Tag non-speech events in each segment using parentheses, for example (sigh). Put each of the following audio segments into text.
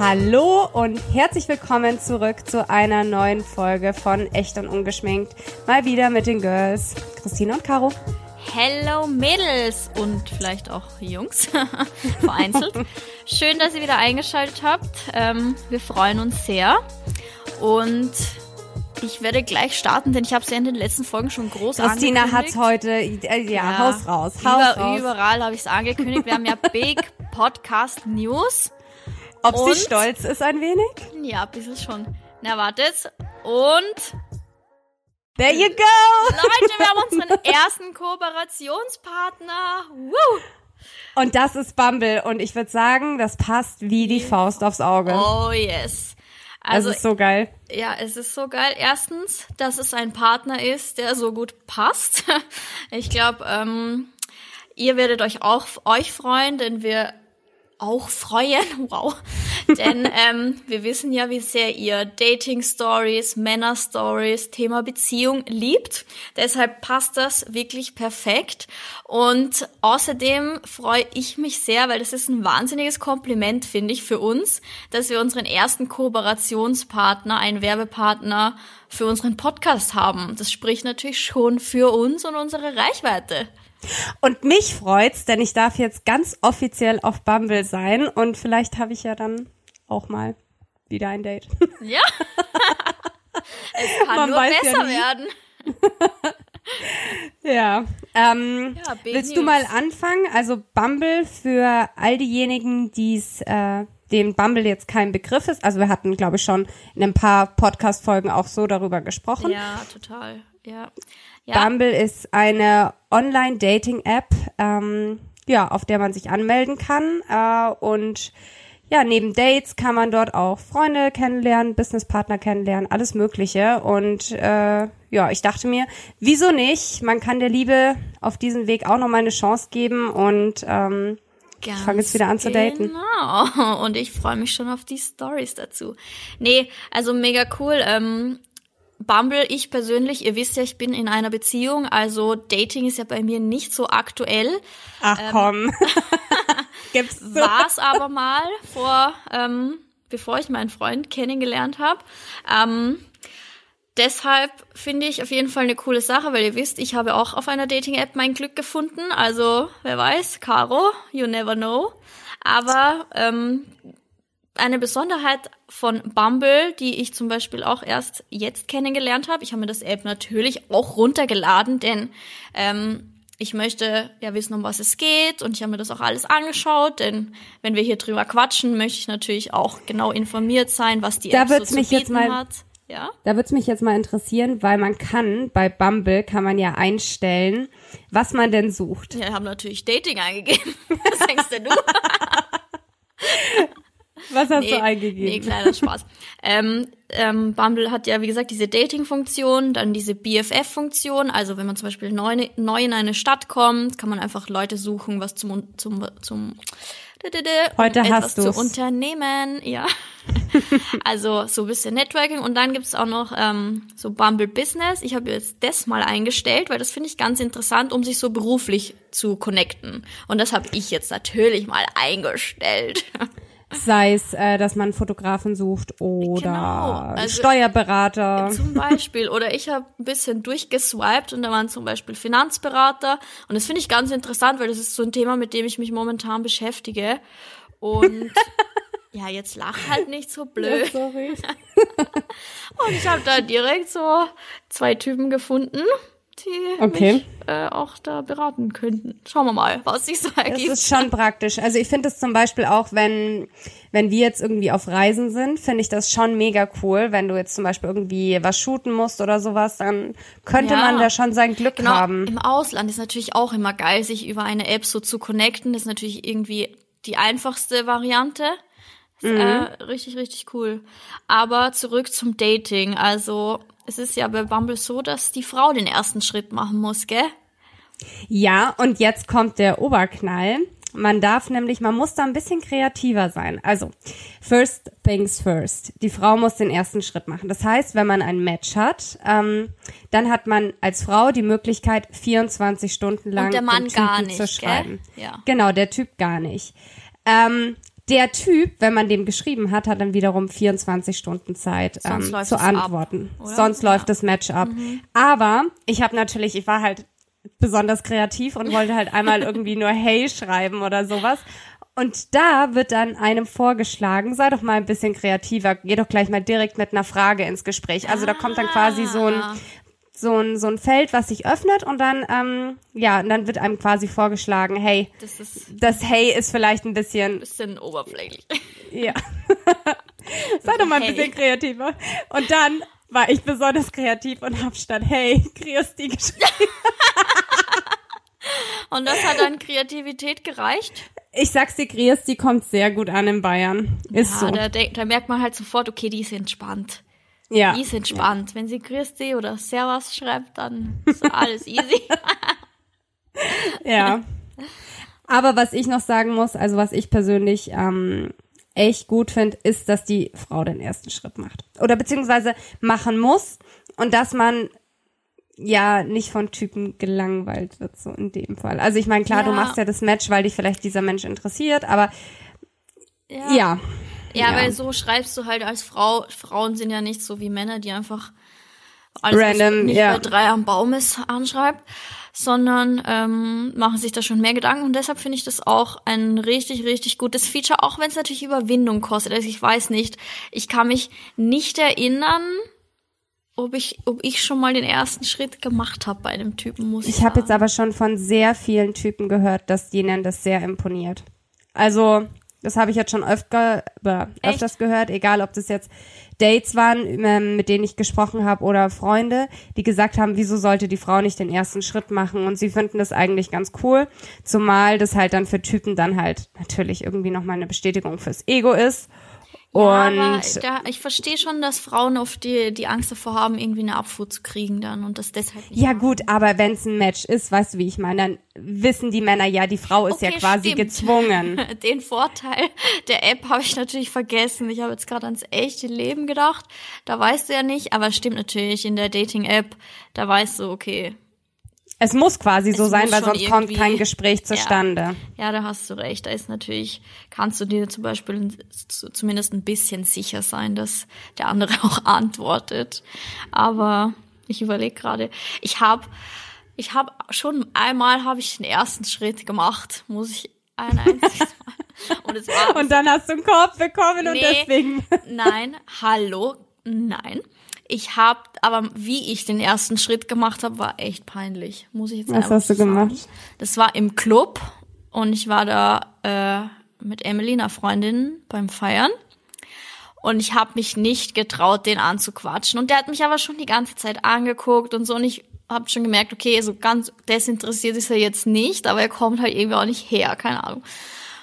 Hallo und herzlich willkommen zurück zu einer neuen Folge von Echt und Ungeschminkt. Mal wieder mit den Girls Christine und Caro. Hello Mädels und vielleicht auch Jungs, (laughs) vereinzelt. Schön, dass ihr wieder eingeschaltet habt. Ähm, wir freuen uns sehr. Und ich werde gleich starten, denn ich habe es ja in den letzten Folgen schon groß Christina angekündigt. hat's heute, äh, ja, Ja, Haus raus, Haus Über, raus. Überall habe ich es angekündigt. Wir haben ja (laughs) Big Podcast News. Ob Und? sie stolz ist ein wenig? Ja, ein bisschen schon. Na, wartet. Und There you go! Leute, wir haben unseren ersten Kooperationspartner. Woo! Und das ist Bumble und ich würde sagen, das passt wie die Faust aufs Auge. Oh yes. Also Also, ist so geil. ja, es ist so geil. Erstens, dass es ein Partner ist, der so gut passt. (laughs) Ich glaube, ähm, ihr werdet euch auch euch freuen, denn wir auch freuen, (laughs) wow. Denn (laughs) ähm, wir wissen ja, wie sehr ihr Dating-Stories, Männer-Stories, Thema Beziehung liebt. Deshalb passt das wirklich perfekt. Und außerdem freue ich mich sehr, weil das ist ein wahnsinniges Kompliment, finde ich, für uns, dass wir unseren ersten Kooperationspartner, einen Werbepartner für unseren Podcast haben. Das spricht natürlich schon für uns und unsere Reichweite. Und mich freut's, denn ich darf jetzt ganz offiziell auf Bumble sein und vielleicht habe ich ja dann auch mal wieder ein Date. (laughs) Ja. es kann Man nur ja besser nie. werden. (laughs) Ja. Ähm, Ja, willst du mal anfangen? Also Bumble für all diejenigen, die's, äh, dem Bumble jetzt kein Begriff ist. Also wir hatten, glaube ich, schon in ein paar Podcast-Folgen auch so darüber gesprochen. Ja, total. Ja. Ja, Bumble ist eine Online-Dating-App, ähm, ja, auf der man sich anmelden kann. Äh, und ja, neben Dates kann man dort auch Freunde kennenlernen, Businesspartner kennenlernen, alles Mögliche. Und äh, ja, ich dachte mir, wieso nicht? Man kann der Liebe auf diesem Weg auch nochmal eine Chance geben und ähm, Ganz fange jetzt wieder an zu daten. Genau. (laughs) Und ich freue mich schon auf die Stories dazu. Nee, also mega cool. Ähm, Bumble, ich persönlich, ihr wisst ja, ich bin in einer Beziehung, also Dating ist ja bei mir nicht so aktuell. ach komm. (laughs) Gibt's so? War es aber mal vor, ähm, bevor ich meinen Freund kennengelernt habe. Ähm, deshalb finde ich auf jeden Fall eine coole Sache, weil ihr wisst, ich habe auch auf einer Dating-App mein Glück gefunden. Also, wer weiß, Caro, you never know. Aber ähm, eine Besonderheit von Bumble, die ich zum Beispiel auch erst jetzt kennengelernt habe. Ich habe mir das App natürlich auch runtergeladen, denn ähm, ich möchte ja wissen, um was es geht und ich habe mir das auch alles angeschaut, denn wenn wir hier drüber quatschen, möchte ich natürlich auch genau informiert sein, was die Da App so zu bieten mal- hat. Ja? Da würde es mich jetzt mal interessieren, weil man kann, bei Bumble kann man ja einstellen, was man denn sucht. Wir haben natürlich Dating eingegeben. (laughs) Was denkst denn du? (laughs) Was hast Nee, du eingegeben? Nee, kleiner Spaß. ähm, ähm, Bumble hat ja, wie gesagt, diese Dating-Funktion, dann diese BFF-Funktion. Also wenn man zum Beispiel neu, neu in eine Stadt kommt, kann man einfach Leute suchen, was zum, zum, zum Heute um hast zu du's. unternehmen. Ja. (laughs) also so ein bisschen Networking. Und dann gibt's auch noch ähm, so Bumble Business. Ich habe jetzt das mal eingestellt, weil das finde ich ganz interessant, um sich so beruflich zu connecten. Und das habe ich jetzt natürlich mal eingestellt. (laughs) Sei es, äh, dass man Fotografen sucht oder Genau, also- Steuerberater. (laughs) Zum Beispiel. Oder ich habe ein bisschen durchgeswiped und da waren zum Beispiel Finanzberater. Und das finde ich ganz interessant, weil das ist so ein Thema, mit dem ich mich momentan beschäftige. Und (laughs) ja, jetzt lach halt nicht so blöd. Sorry. (laughs) Und ich habe da direkt so zwei Typen gefunden, die Okay. mich äh, auch da beraten könnten. Schauen wir mal, was sich so Das ergibt. ist schon praktisch. Also ich finde es zum Beispiel auch, wenn, wenn wir jetzt irgendwie auf Reisen sind, finde ich das schon mega cool. Wenn du jetzt zum Beispiel irgendwie was shooten musst oder sowas, dann könnte Ja. man da schon sein Glück Genau, haben. im Ausland ist natürlich auch immer geil, sich über eine App so zu connecten. Das ist natürlich irgendwie die einfachste Variante. Ist, äh, richtig, richtig cool. Aber zurück zum Dating. Also, es ist ja bei Bumble so, dass die Frau den ersten Schritt machen muss, gell? Ja, und jetzt kommt der Oberknall. Man darf nämlich, man muss da ein bisschen kreativer sein. Also, first things first. Die Frau muss den ersten Schritt machen. Das heißt, wenn man ein Match hat, ähm, dann hat man als Frau die Möglichkeit, 24 Stunden lang Und der Mann gar zu nicht, gell? schreiben. Ja. Genau, der Typ gar nicht. Ähm, Der Typ, wenn man dem geschrieben hat, hat dann wiederum 24 Stunden Zeit ähm, zu ab, antworten. oder? Sonst Ja. Mhm. läuft das Match ab. Aber ich habe natürlich, ich war halt besonders kreativ und wollte halt einmal irgendwie nur Hey schreiben oder sowas. Und da wird dann einem vorgeschlagen, sei doch mal ein bisschen kreativer, geh doch gleich mal direkt mit einer Frage ins Gespräch. Also da kommt dann quasi so ein, Ah. so ein, so ein Feld, was sich öffnet und dann, ähm, ja, und dann wird einem quasi vorgeschlagen, hey, Das ist das Hey ist vielleicht ein bisschen, bisschen oberflächlich. ja. (laughs) sei doch mal ein Hey. bisschen kreativer. Und dann war ich besonders kreativ und hab statt Hey, (laughs) Christi geschrieben. (laughs) Und das hat dann Kreativität gereicht. Ich sag's dir, Christi kommt sehr gut an in Bayern. Ist Ja, so. da, da merkt man halt sofort, okay, die ist entspannt. Ja. Die ist entspannt. Wenn sie Christi oder Servus schreibt, dann ist alles easy. (laughs) Ja. Aber was ich noch sagen muss, also was ich persönlich ähm, echt gut finde, ist, dass die Frau den ersten Schritt macht. Oder beziehungsweise machen muss und dass man ja nicht von Typen gelangweilt wird, so in dem Fall. Also ich meine, klar, du Ja. machst ja das Match, weil dich vielleicht dieser Mensch interessiert, aber ja. Ja, Ja. weil so schreibst du halt als Frau. Frauen sind ja nicht so wie Männer, die einfach alles, Random, was nicht ja. bei drei am Baum ist, anschreibt, sondern ähm, machen sich da schon mehr Gedanken. Und deshalb finde ich das auch ein richtig, richtig gutes Feature, auch wenn es natürlich Überwindung kostet. Also ich weiß nicht, ich kann mich nicht erinnern, ob ich, ob ich schon mal den ersten Schritt gemacht habe bei einem Typen, muss ich, Ich habe jetzt aber schon von sehr vielen Typen gehört, dass denen das sehr imponiert. Also, das habe ich jetzt schon öfter, äh, öfters gehört, egal ob das jetzt Dates waren, ähm, mit denen ich gesprochen habe oder Freunde, die gesagt haben, wieso sollte die Frau nicht den ersten Schritt machen und sie finden das eigentlich ganz cool, zumal das halt dann für Typen dann halt natürlich irgendwie nochmal eine Bestätigung fürs Ego ist. Ja, aber Und da, ich verstehe schon, dass Frauen oft die, die Angst davor haben, irgendwie eine Abfuhr zu kriegen dann und das deshalb nicht. ja gut, aber wenn es ein Match ist, weißt du, wie ich meine, dann wissen die Männer ja, die Frau ist ja Okay, quasi stimmt. gezwungen. (laughs) Den Vorteil der App habe ich natürlich vergessen. Ich habe jetzt gerade ans echte Leben gedacht. Da weißt du ja nicht, aber es stimmt natürlich, in der Dating-App, da weißt du, okay, Es muss quasi so Es sein, weil sonst kommt kein Gespräch zustande. ja, da hast du recht. Da ist natürlich, kannst du dir zum Beispiel zumindest ein bisschen sicher sein, dass der andere (laughs) auch antwortet. Aber ich überlege gerade, ich habe ich habe schon einmal habe ich den ersten Schritt gemacht, muss ich ein einziges (laughs) Mal. Und es war Und dann hast du einen Korb bekommen und Nee. deswegen. Nein, hallo, nein. Ich habe, aber wie ich den ersten Schritt gemacht habe, war echt peinlich. Muss ich jetzt Was einfach hast du sagen. gemacht? Das war im Club und ich war da äh, mit Emily, einer Freundin, beim Feiern. Und ich habe mich nicht getraut, den anzuquatschen. Und der hat mich aber schon die ganze Zeit angeguckt und so. Und ich habe schon gemerkt, okay, so ganz desinteressiert ist er jetzt nicht, aber er kommt halt irgendwie auch nicht her, keine Ahnung.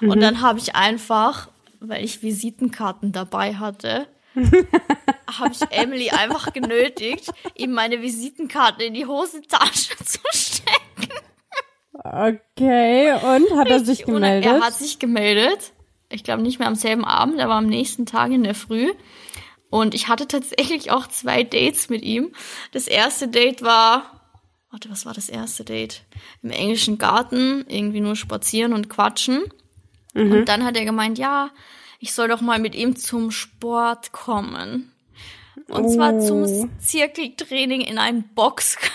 Und dann habe ich einfach, weil ich Visitenkarten dabei hatte, habe ich Emily einfach genötigt, ihm meine Visitenkarte in die Hosentasche (laughs) zu stecken. Okay, und hat er sich gemeldet? Er hat sich gemeldet. Ich glaube nicht mehr am selben Abend, er war am nächsten Tag in der Früh. Und ich hatte tatsächlich auch zwei Dates mit ihm. Das erste Date war, warte, was war das erste Date? Im englischen Garten, irgendwie nur spazieren und quatschen. Und dann hat er gemeint, ja, ich soll doch mal mit ihm zum Sport kommen. Und zwar Oh. zum Zirkeltraining in einen Boxclub.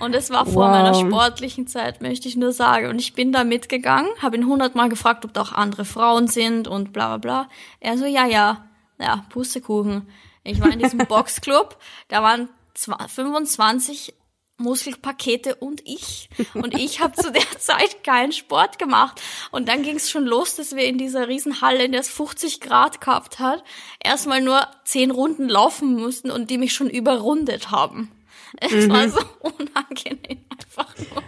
Und es war vor Wow. meiner sportlichen Zeit, möchte ich nur sagen. Und ich bin da mitgegangen, habe ihn hundertmal gefragt, ob da auch andere Frauen sind und bla bla bla. Er so, ja, ja, ja, Pustekuchen. Ich war in diesem (laughs) Boxclub, da waren zwa- 25 Muskelpakete und ich. Und ich habe zu der (laughs) Zeit keinen Sport gemacht. Und dann ging es schon los, dass wir in dieser Riesenhalle, in der es 50 Grad gehabt hat, erstmal nur 10 Runden laufen mussten und die mich schon überrundet haben. Es war so unangenehm einfach nur.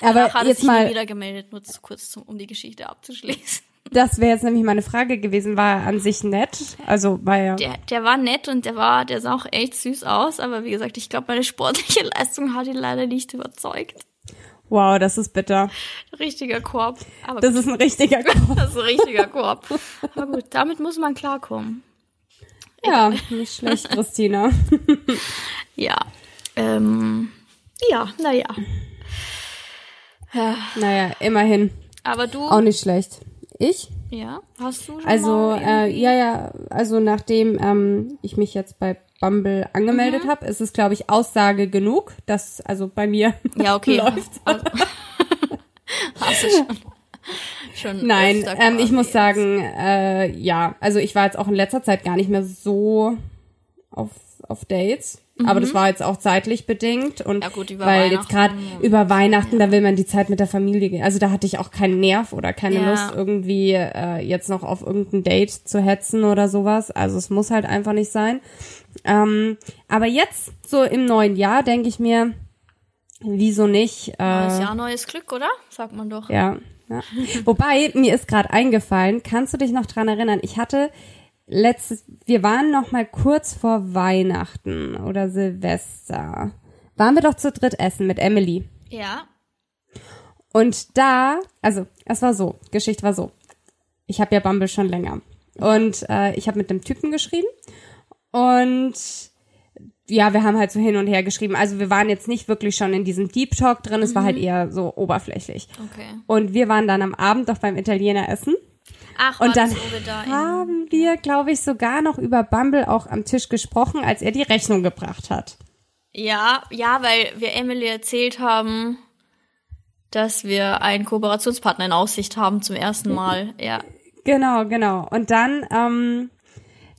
Aber Danach hat jetzt mal, wieder gemeldet, nur zu kurz, um die Geschichte abzuschließen. Das wäre jetzt nämlich meine Frage gewesen, war er an sich nett? Also war er. Der, der war nett und der war, der sah auch echt süß aus, aber wie gesagt, ich glaube, meine sportliche (laughs) Leistung hat ihn leider nicht überzeugt. Wow, das ist bitter. Richtiger Korb. Aber Das ist ein richtiger (laughs) Korb. Das ist ein richtiger Korb. Aber gut, damit muss man klarkommen. Ja, nicht schlecht, Christina. (laughs) Ja. Ähm, ja, naja. Ja, Naja, immerhin. aber du, Auch nicht schlecht. Ich? Ja, hast du schon Also, äh, ja, ja, also nachdem ähm, ich mich jetzt bei Bumble angemeldet habe, ist es, glaube ich, Aussage genug, dass also bei mir Ja, (laughs) okay. läuft. Also, (laughs) hast du schon. schon Nein, ähm, ich muss jetzt. sagen, äh, ja, also ich war jetzt auch in letzter Zeit gar nicht mehr so auf, auf Dates. Aber das war jetzt auch zeitlich bedingt und Mhm. Ja, gut, weil jetzt gerade über Weihnachten, da will man die Zeit mit der Familie gehen. Also da hatte ich auch keinen Nerv oder keine Ja. Lust irgendwie äh, jetzt noch auf irgendein Date zu hetzen oder sowas. Also es muss halt einfach nicht sein. Ähm, aber jetzt so im neuen Jahr denke ich mir, wieso nicht? Äh, Neues Jahr, neues Glück, oder? Sagt man doch. ja, ja. Wobei, mir ist gerade eingefallen, kannst du dich noch dran erinnern? Ich hatte letztes, wir waren noch mal kurz vor Weihnachten oder Silvester. Waren wir doch zu dritt essen mit Emily. Ja. Und da, also es war so, Geschichte war so. Ich habe ja Bumble schon länger. Und äh, ich habe mit dem Typen geschrieben. Und ja, wir haben halt so hin und her geschrieben. Also wir waren jetzt nicht wirklich schon in diesem Deep Talk drin, es war halt eher so oberflächlich. Okay. Und wir waren dann am Abend doch beim Italiener essen. Ach, Und dann haben wir, glaube ich, sogar noch über Bumble auch am Tisch gesprochen, als er die Rechnung gebracht hat. Ja, ja, weil wir Emily erzählt haben, dass wir einen Kooperationspartner in Aussicht haben zum ersten Mal. Ja. Genau, genau. Und dann, ähm,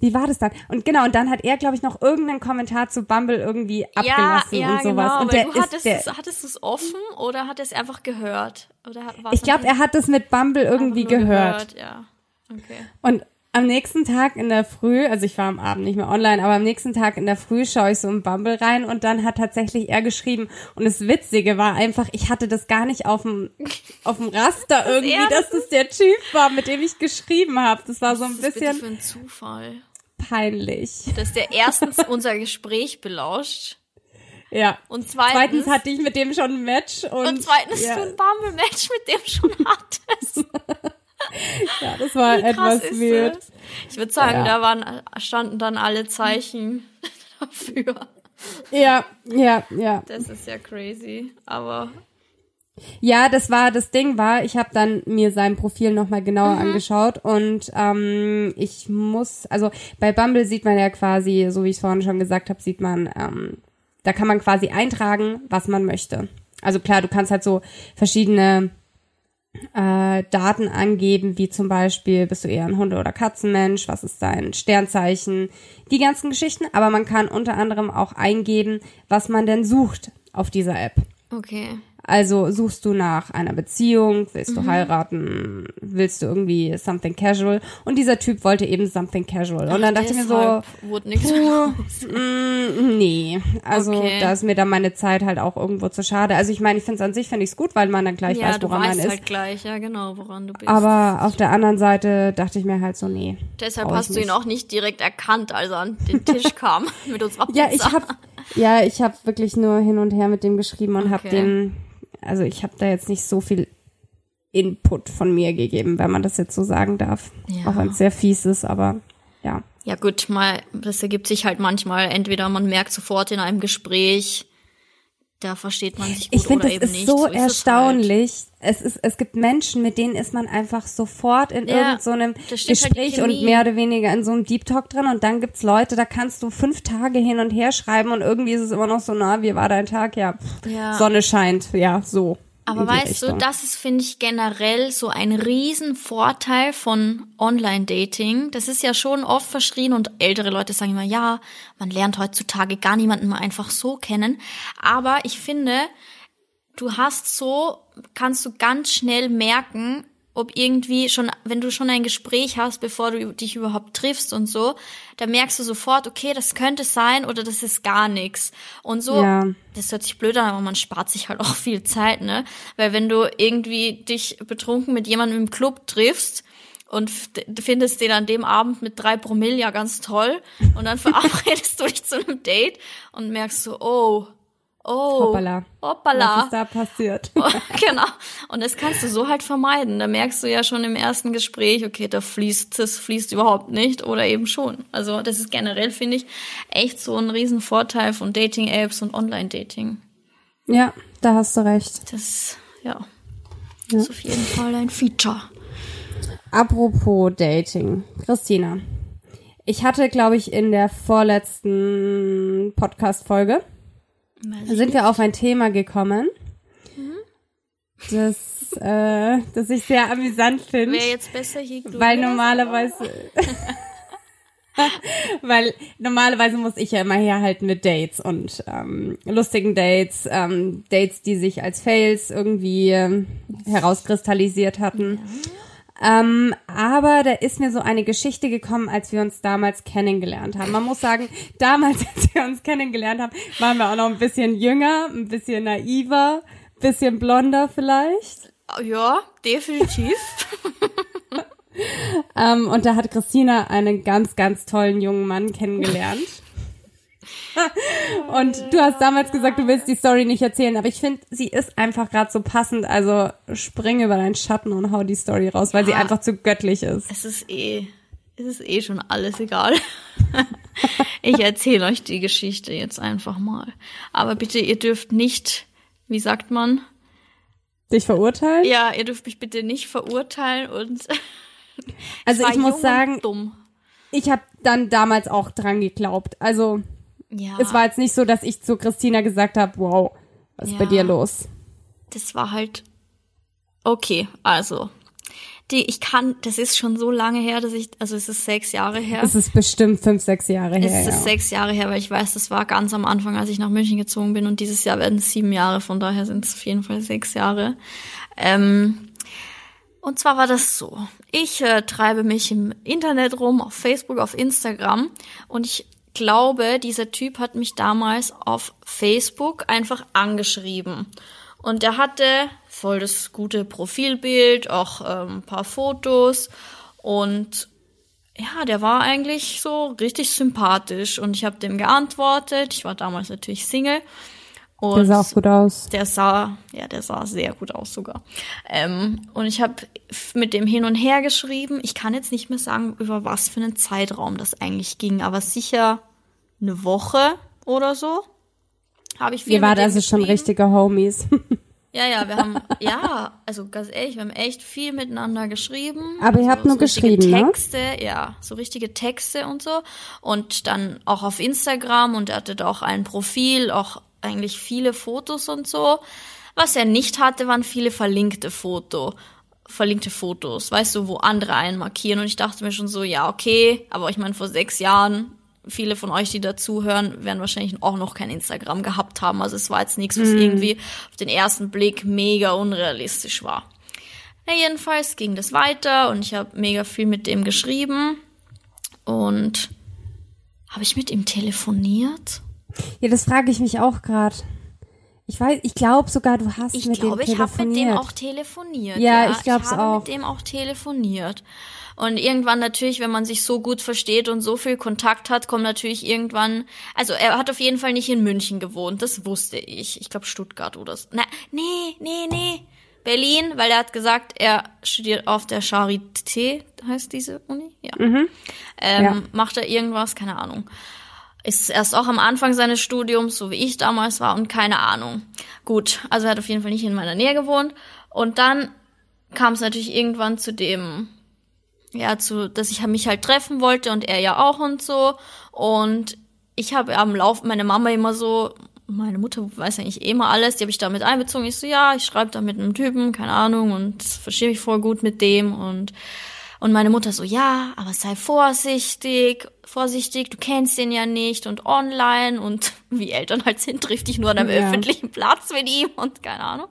wie war das dann? Und genau, und dann hat er, glaube ich, noch irgendeinen Kommentar zu Bumble irgendwie abgelassen ja, ja, und sowas. Genau, und aber der du ist hattest, der, es, hattest du es offen oder hat er es einfach gehört? Oder hat, ich glaube, er hat das mit Bumble irgendwie gehört. Ja. Okay. Und am nächsten Tag in der Früh, also ich war am Abend nicht mehr online, aber am nächsten Tag in der Früh schaue ich so im Bumble rein und dann hat tatsächlich er geschrieben. Und das Witzige war einfach, ich hatte das gar nicht auf dem, (laughs) auf dem Raster irgendwie, dass das der Typ war, mit dem ich geschrieben habe. Das war so ein Was ist das bitte bisschen für ein Zufall? Peinlich. Dass der erstens unser Gespräch belauscht Ja. und zweitens, Zweitens hatte ich mit dem schon ein Match und, und zweitens ja, du ein Bumble-Match mit dem schon hattest. (laughs) ja, das war etwas weird. das? Ich würde sagen, Ja. da waren, standen dann alle Zeichen (laughs) dafür. Ja, ja, ja. Das ist ja crazy. Aber Ja, das war das Ding war, ich habe dann mir sein Profil noch mal genauer angeschaut und ähm, ich muss, also bei Bumble sieht man ja quasi, so wie ich es vorhin schon gesagt habe, sieht man, ähm, da kann man quasi eintragen, was man möchte. Also klar, du kannst halt so verschiedene äh, Daten angeben, wie zum Beispiel, bist du eher ein Hunde- oder Katzenmensch, was ist dein Sternzeichen, die ganzen Geschichten, aber man kann unter anderem auch eingeben, was man denn sucht auf dieser App. okay. Also suchst du nach einer Beziehung, willst Mhm. du heiraten, willst du irgendwie something casual? Und dieser Typ wollte eben something casual. Und dann dachte ich mir so, wurde nichts puh, mm, nee. Also Okay. da ist mir dann meine Zeit halt auch irgendwo zu schade. Also ich meine, ich finde es an sich finde ich es gut, weil man dann gleich Ja, weiß, du woran man ist. halt gleich, ja genau, woran du bist. Aber auf der anderen Seite dachte ich mir halt so, nee. Deshalb hast du ihn nicht. auch nicht direkt erkannt, als er an den Tisch (laughs) kam mit unserer Pizza. Ja, ich habe ja, ich habe wirklich nur hin und her mit dem geschrieben und habe Okay. den, also ich habe da jetzt nicht so viel Input von mir gegeben, wenn man das jetzt so sagen darf. Ja. Auch wenn es sehr fies ist, aber ja. Ja gut, mal, das ergibt sich halt manchmal. Entweder man merkt sofort in einem Gespräch, da versteht man sich gut Ich finde, oder das eben ist nicht. so, So ist es halt. erstaunlich. Es ist, es gibt Menschen, mit denen ist man einfach sofort in Ja, irgendeinem so halt Gespräch und Chemie. mehr oder weniger in so einem Deep Talk drin. Und dann gibt's Leute, da kannst du fünf Tage hin und her schreiben und irgendwie ist es immer noch so, na, wie war dein Tag? Ja, Ja. Sonne scheint, ja, so. Aber weißt du, das ist, finde ich, generell so ein Riesenvorteil von Online-Dating. Das ist ja schon oft verschrien und ältere Leute sagen immer, ja, man lernt heutzutage gar niemanden mal einfach so kennen. Aber ich finde, du hast so, kannst du ganz schnell merken, ob irgendwie schon, wenn du schon ein Gespräch hast, bevor du dich überhaupt triffst und so, da merkst du sofort, okay, das könnte sein oder das ist gar nichts. Und so, Ja. das hört sich blöd an, aber man spart sich halt (laughs) auch viel Zeit, ne? Weil wenn du irgendwie dich betrunken mit jemandem im Club triffst und findest den an dem Abend mit drei Promille ja ganz toll und dann (laughs) verabredest du dich zu einem Date und merkst so, oh, oh, Hoppala. hoppala. Was ist da passiert? (laughs) genau. Und das kannst du so halt vermeiden. Da merkst du ja schon im ersten Gespräch, okay, da fließt, das fließt überhaupt nicht oder eben schon. Also das ist generell, finde ich, echt so ein Riesenvorteil von Dating-Apps und Online-Dating. ja, da hast du recht. Das, ja, ist auf jeden Fall ein Feature. Apropos Dating. Christina. Ich hatte, glaube ich, in der vorletzten Podcast-Folge sind wir auf ein Thema gekommen, das, äh, das ich sehr amüsant finde. Wer jetzt besser hier Weil normalerweise, (laughs) weil normalerweise muss ich ja immer herhalten mit Dates und ähm, lustigen Dates, ähm, Dates, die sich als Fails irgendwie ähm, herauskristallisiert hatten. Ähm, aber da ist mir so eine Geschichte gekommen, als wir uns damals kennengelernt haben. Man muss sagen, damals, (laughs) als wir uns kennengelernt haben, waren wir auch noch ein bisschen jünger, ein bisschen naiver, bisschen blonder vielleicht. Ja, definitiv. (laughs) Ähm, und da hat Christina einen ganz, ganz tollen jungen Mann kennengelernt. (laughs) und du hast damals gesagt, du willst die Story nicht erzählen, aber ich finde, sie ist einfach gerade so passend. Also spring über deinen Schatten und hau die Story raus, weil sie Ja. einfach zu göttlich ist. es ist eh, es ist eh schon alles egal. (laughs) ich erzähle euch die Geschichte jetzt einfach mal. Aber bitte, ihr dürft nicht, wie sagt man? Dich verurteilen? Ja, ihr dürft mich bitte nicht verurteilen und also (laughs) ich muss sagen, dumm. ich habe dann damals auch dran geglaubt. Also Ja, es war jetzt nicht so, dass ich zu Christina gesagt habe, wow, was ist bei Ja. dir los? das war halt okay. Also die, ich kann, das ist schon so lange her, dass ich, also es ist sechs Jahre her. Es ist bestimmt fünf, sechs Jahre her. Es ist ja. sechs Jahre her, weil ich weiß, das war ganz am Anfang, als ich nach München gezogen bin und dieses Jahr werden es sieben Jahre, von daher sind es auf jeden Fall sechs Jahre. Ähm, und zwar war das so. Ich äh, treibe mich im Internet rum, auf Facebook, auf Instagram und ich glaube, dieser Typ hat mich damals auf Facebook einfach angeschrieben. Und der hatte voll das gute Profilbild, auch ähm, ein paar Fotos und ja, der war eigentlich so richtig sympathisch und ich habe dem geantwortet. Ich war damals natürlich Single. Und Der sah auch gut aus. der sah, ja, der sah sehr gut aus sogar. Ähm, und ich habe mit dem hin und her geschrieben. Ich kann jetzt nicht mehr sagen, über was für einen Zeitraum das eigentlich ging, aber sicher eine Woche oder so. Habe ich viel Ihr wart also schon richtige Homies. (laughs) Ja, ja, wir haben, ja, also ganz ehrlich, wir haben echt viel miteinander geschrieben. Aber ihr so, habt nur so geschrieben, ne? Texte, ja, so richtige Texte und so. Und dann auch auf Instagram und er hatte da auch ein Profil, auch eigentlich viele Fotos und so. Was er nicht hatte, waren viele verlinkte Foto, verlinkte Fotos, weißt du, wo andere einen markieren. Und ich dachte mir schon so, ja, okay, aber ich meine, vor sechs Jahren, viele von euch, die dazuhören, werden wahrscheinlich auch noch kein Instagram gehabt haben. Also es war jetzt nichts, was irgendwie auf den ersten Blick mega unrealistisch war. Na, jedenfalls ging das weiter und ich habe mega viel mit dem geschrieben. Und habe ich mit ihm telefoniert? Ja, das frage ich mich auch gerade. Ich weiß, ich glaube sogar, du hast Ich mit glaube, dem ich habe mit dem telefoniert. auch telefoniert. Ja, ich glaub's habe auch. mit dem auch telefoniert. Und irgendwann natürlich, wenn man sich so gut versteht und so viel Kontakt hat, kommt natürlich irgendwann, also er hat auf jeden Fall nicht in München gewohnt, das wusste ich. Ich glaube Stuttgart oder so. Na, nee, nee, nee. Berlin, weil er hat gesagt, er studiert auf der Charité, heißt diese Uni? Ja. Ähm, Ja. Macht er irgendwas? Keine Ahnung. Ist erst auch am Anfang seines Studiums, so wie ich damals war, und keine Ahnung. Gut, also er hat auf jeden Fall nicht in meiner Nähe gewohnt. Und dann kam es natürlich irgendwann zu dem, ja, zu, dass ich mich halt treffen wollte und er ja auch und so. Und ich habe am Lauf meine Mama immer so, meine Mutter weiß eigentlich eh immer alles, die habe ich da mit einbezogen. Ich so, ja, ich schreibe da mit einem Typen, keine Ahnung, und verstehe mich voll gut mit dem und und meine Mutter so, ja, aber sei vorsichtig, vorsichtig, du kennst ihn ja nicht und online und (laughs) wie Eltern halt sind, trifft dich nur an einem Ja. öffentlichen Platz mit ihm und keine Ahnung.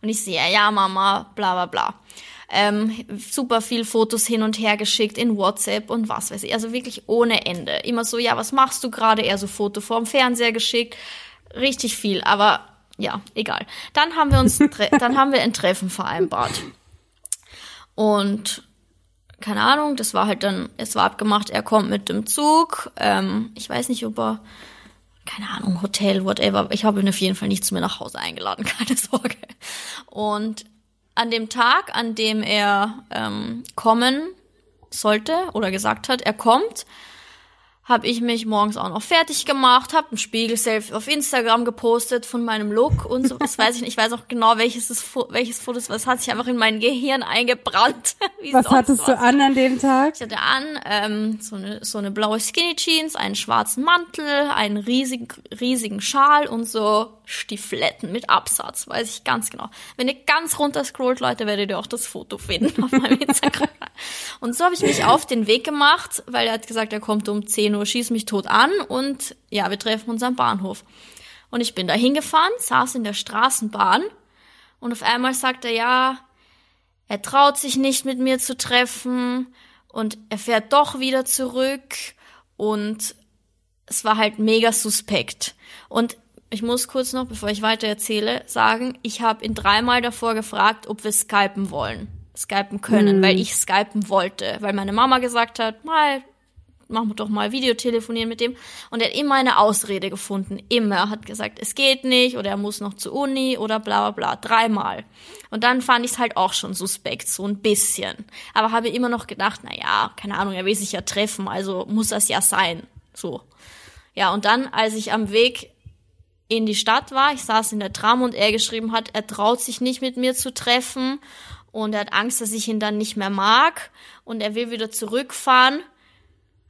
Und ich sehe, ja, Mama, bla bla bla. Ähm, super viel Fotos hin und her geschickt in WhatsApp und was weiß ich. Also wirklich ohne Ende. Immer so, ja, was machst du gerade? Eher so Foto vorm Fernseher geschickt. Richtig viel, aber ja, egal. Dann haben wir uns, (laughs) dann haben wir ein Treffen vereinbart. Und keine Ahnung, das war halt dann, es war abgemacht, er kommt mit dem Zug. Ähm, ich weiß nicht, ob er, keine Ahnung, Hotel, whatever. Ich habe ihn auf jeden Fall nicht zu mir nach Hause eingeladen, (laughs) keine Sorge. Und an dem Tag, an dem er ähm, kommen sollte oder gesagt hat, er kommt, habe ich mich morgens auch noch fertig gemacht, habe ein Spiegel-Selfie auf Instagram gepostet von meinem Look und so. Das weiß ich nicht. Ich weiß auch genau, welches ist, welches Foto ist. Was hat sich einfach in mein Gehirn eingebrannt. (laughs) was hattest was. du an an dem Tag? Ich hatte an ähm, so eine so eine blaue Skinny Jeans, einen schwarzen Mantel, einen riesigen riesigen Schal und so Stiefletten mit Absatz. Weiß ich ganz genau. Wenn ihr ganz runter scrollt, Leute, werdet ihr auch das Foto finden auf meinem (laughs) Instagram. und so habe ich mich auf den Weg gemacht, weil er hat gesagt, er kommt um 10 10 Uhr, schieß mich tot an und ja, wir treffen uns am Bahnhof. Und ich bin da hingefahren, saß in der Straßenbahn und auf einmal sagt er, ja, er traut sich nicht mit mir zu treffen und er fährt doch wieder zurück und es war halt mega suspekt. Und ich muss kurz noch, bevor ich weiter erzähle, sagen, ich habe ihn dreimal davor gefragt, ob wir skypen wollen. Skypen können, mhm. weil ich skypen wollte, weil meine Mama gesagt hat, mal machen wir doch mal Videotelefonieren mit dem. Und er hat immer eine Ausrede gefunden. Immer. Er hat gesagt, es geht nicht oder er muss noch zur Uni oder bla bla bla. Dreimal. Und dann fand ich es halt auch schon suspekt, so ein bisschen. Aber habe immer noch gedacht, na ja, keine Ahnung, er will sich ja treffen, also muss das ja sein. So. Ja, und dann, als ich am Weg in die Stadt war, ich saß in der Tram und er geschrieben hat, er traut sich nicht mit mir zu treffen und er hat Angst, dass ich ihn dann nicht mehr mag und er will wieder zurückfahren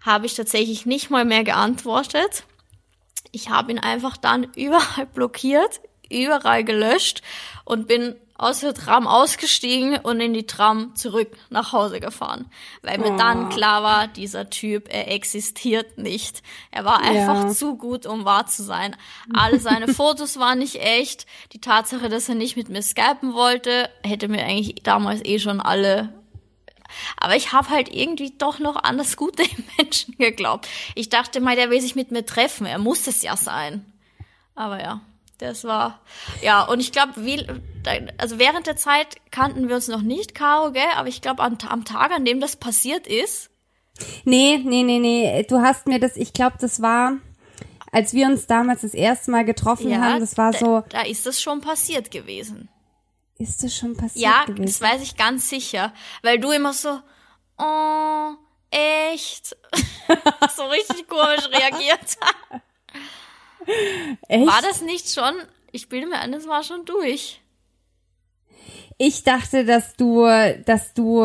habe ich tatsächlich nicht mal mehr geantwortet. Ich habe ihn einfach dann (laughs) überall blockiert, überall gelöscht und bin aus der Tram ausgestiegen und in die Tram zurück nach Hause gefahren, weil mir oh. dann klar war, dieser Typ, er existiert nicht. Er war einfach ja. zu gut, um wahr zu sein. Alle seine (laughs) Fotos waren nicht echt. Die Tatsache, dass er nicht mit mir skypen wollte, hätte mir eigentlich damals eh schon alle aber ich habe halt irgendwie doch noch an das Gute im (laughs) Menschen geglaubt. Ich dachte mal, der will sich mit mir treffen. Er muss es ja sein. Aber ja, das war, ja, und ich glaube, also während der Zeit kannten wir uns noch nicht, Caro, gell? Aber ich glaube, am, am Tag, an dem das passiert ist. Nee, nee, nee, nee. Du hast mir das, ich glaube, das war, als wir uns damals das erste Mal getroffen ja, haben, das war so. Da, da ist das schon passiert gewesen. Ist das schon passiert? Ja, gewesen? das weiß ich ganz sicher. Weil du immer so, oh, echt? (laughs) so richtig komisch reagiert. echt? War das nicht schon? Ich bilde mir ein, das war schon durch. Ich dachte, dass du, dass du,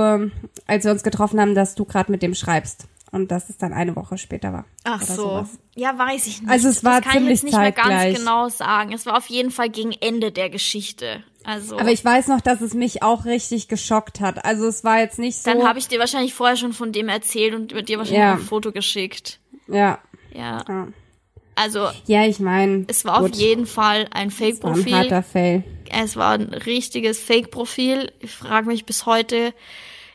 als wir uns getroffen haben, dass du gerade mit dem schreibst und dass es dann eine Woche später war. Ach so. Sowas. Ja, weiß ich nicht. Also es war das kann ziemlich ich jetzt nicht zeitgleich. mehr ganz genau sagen. Es war auf jeden Fall gegen Ende der Geschichte. Also. Aber ich weiß noch, dass es mich auch richtig geschockt hat. Also es war jetzt nicht so. Dann habe ich dir wahrscheinlich vorher schon von dem erzählt und dir wahrscheinlich ja. ein Foto geschickt. Ja. Ja. ja. Also. Ja, ich meine. Es war gut. auf jeden Fall ein Fake-Profil. Ein harter Fail. Es war ein richtiges Fake-Profil. Ich frage mich bis heute,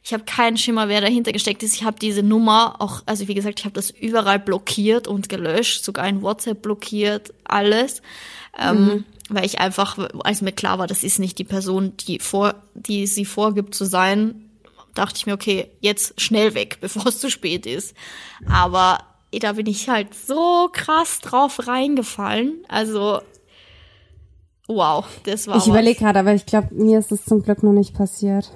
ich habe keinen Schimmer, wer dahinter gesteckt ist. Ich habe diese Nummer auch, also wie gesagt, ich habe das überall blockiert und gelöscht, sogar in WhatsApp blockiert, alles. Ähm, mhm. Ähm, weil ich einfach, als mir klar war, das ist nicht die Person, die vor, die sie vorgibt zu sein, dachte ich mir, okay, jetzt schnell weg, (laughs) bevor es zu spät ist. Aber da bin ich halt so krass drauf reingefallen. Also, wow, das war. Ich überlege gerade, aber ich glaube, mir ist es zum Glück noch nicht passiert.